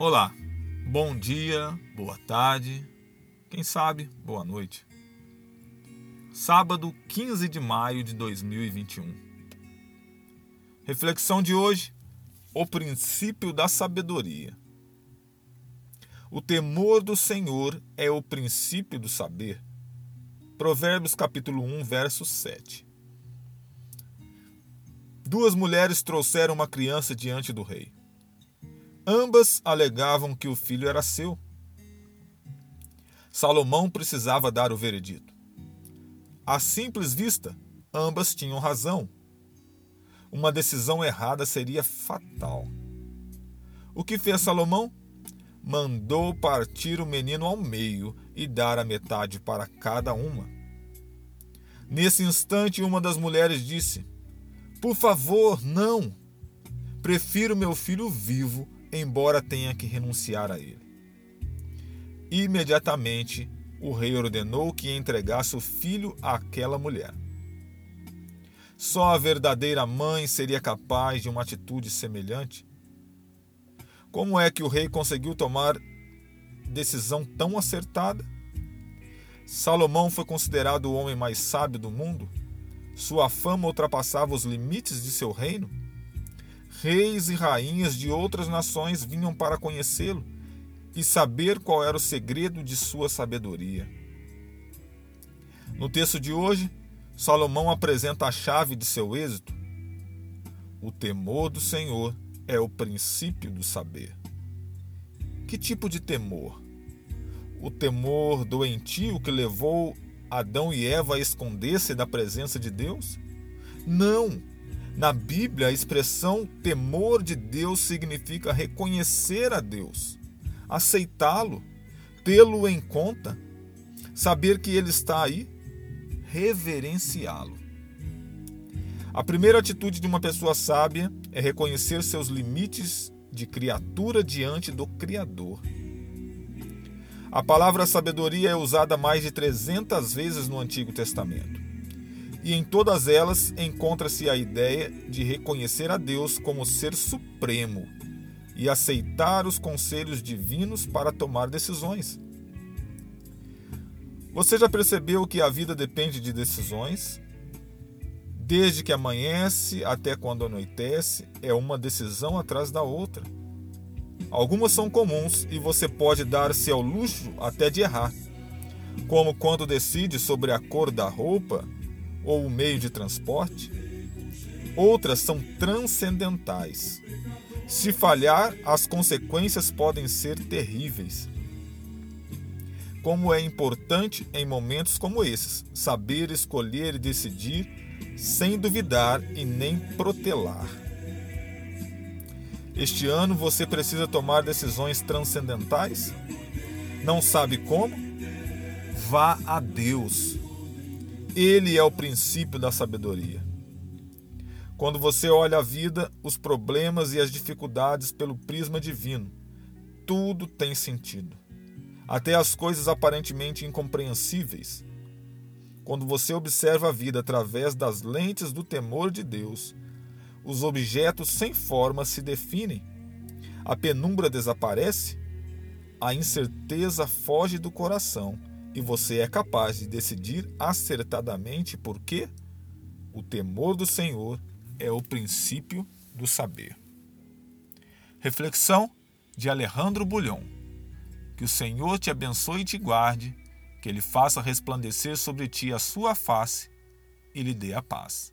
Olá, bom dia, boa tarde, quem sabe, boa noite. Sábado 15 de maio de 2021. Reflexão de hoje: o princípio da sabedoria. O temor do Senhor é o princípio do saber. Provérbios capítulo 1, verso 7. Duas mulheres trouxeram uma criança diante do rei. Ambas alegavam que o filho era seu. Salomão precisava dar o veredito. À simples vista, ambas tinham razão. Uma decisão errada seria fatal. O que fez Salomão? Mandou partir o menino ao meio e dar a metade para cada uma. Nesse instante, uma das mulheres disse: Por favor, não. Prefiro meu filho vivo embora tenha que renunciar a ele. Imediatamente, o rei ordenou que entregasse o filho àquela mulher. Só a verdadeira mãe seria capaz de uma atitude semelhante? Como é que o rei conseguiu tomar decisão tão acertada? Salomão foi considerado o homem mais sábio do mundo? Sua fama ultrapassava os limites de seu reino? Reis e rainhas de outras nações vinham para conhecê-lo e saber qual era o segredo de sua sabedoria. No texto de hoje, Salomão apresenta a chave de seu êxito. O temor do Senhor é o princípio do saber. Que tipo de temor? O temor doentio que levou Adão e Eva a esconder-se da presença de Deus? Não! Na Bíblia, a expressão temor de Deus significa reconhecer a Deus, aceitá-lo, tê-lo em conta, saber que ele está aí, reverenciá-lo. A primeira atitude de uma pessoa sábia é reconhecer seus limites de criatura diante do Criador. A palavra sabedoria é usada mais de 300 vezes no Antigo Testamento e em todas elas encontra-se a ideia de reconhecer a Deus como ser supremo e aceitar os conselhos divinos para tomar decisões. Você já percebeu que a vida depende de decisões? Desde que amanhece até quando anoitece, é uma decisão atrás da outra. Algumas são comuns e você pode dar-se ao luxo até de errar, como quando decide sobre a cor da roupa ou o meio de transporte. Outras são transcendentais. Se falhar, as consequências podem ser terríveis. Como é importante em momentos como esses saber escolher e decidir sem duvidar e nem protelar. Este ano você precisa tomar decisões transcendentais? Não sabe como? Vá a Deus. Ele é o princípio da sabedoria. Quando você olha a vida, os problemas e as dificuldades pelo prisma divino, tudo tem sentido. Até as coisas aparentemente incompreensíveis. Quando você observa a vida através das lentes do temor de Deus, os objetos sem forma se definem, a penumbra desaparece, a incerteza foge do coração e você é capaz de decidir acertadamente porque o temor do Senhor é o princípio do saber. Reflexão de Alejandro Bulhon. Que o Senhor te abençoe e te guarde, que ele faça resplandecer sobre ti a sua face e lhe dê a paz.